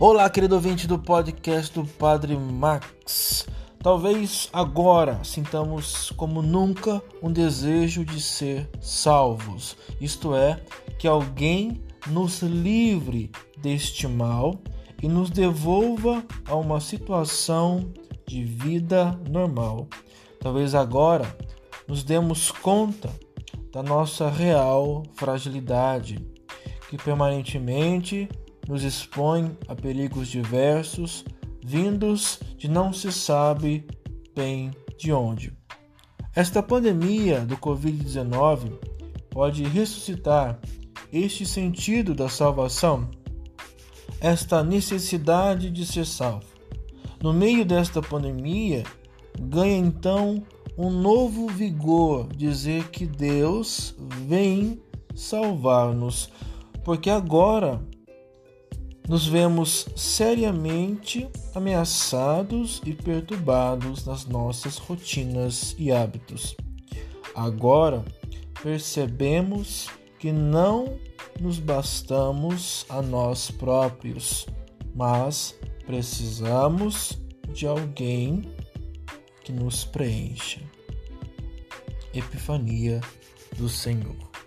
Olá, querido ouvinte do podcast do Padre Max. Talvez agora sintamos como nunca um desejo de ser salvos, isto é, que alguém nos livre deste mal e nos devolva a uma situação de vida normal. Talvez agora nos demos conta da nossa real fragilidade, que permanentemente nos expõe a perigos diversos, vindos de não se sabe bem de onde. Esta pandemia do Covid-19 pode ressuscitar este sentido da salvação, esta necessidade de ser salvo. No meio desta pandemia, ganha então um novo vigor dizer que Deus vem salvar-nos, porque agora nos vemos seriamente ameaçados e perturbados nas nossas rotinas e hábitos. Agora percebemos que não nos bastamos a nós próprios, mas precisamos de alguém que nos preencha. Epifania do Senhor.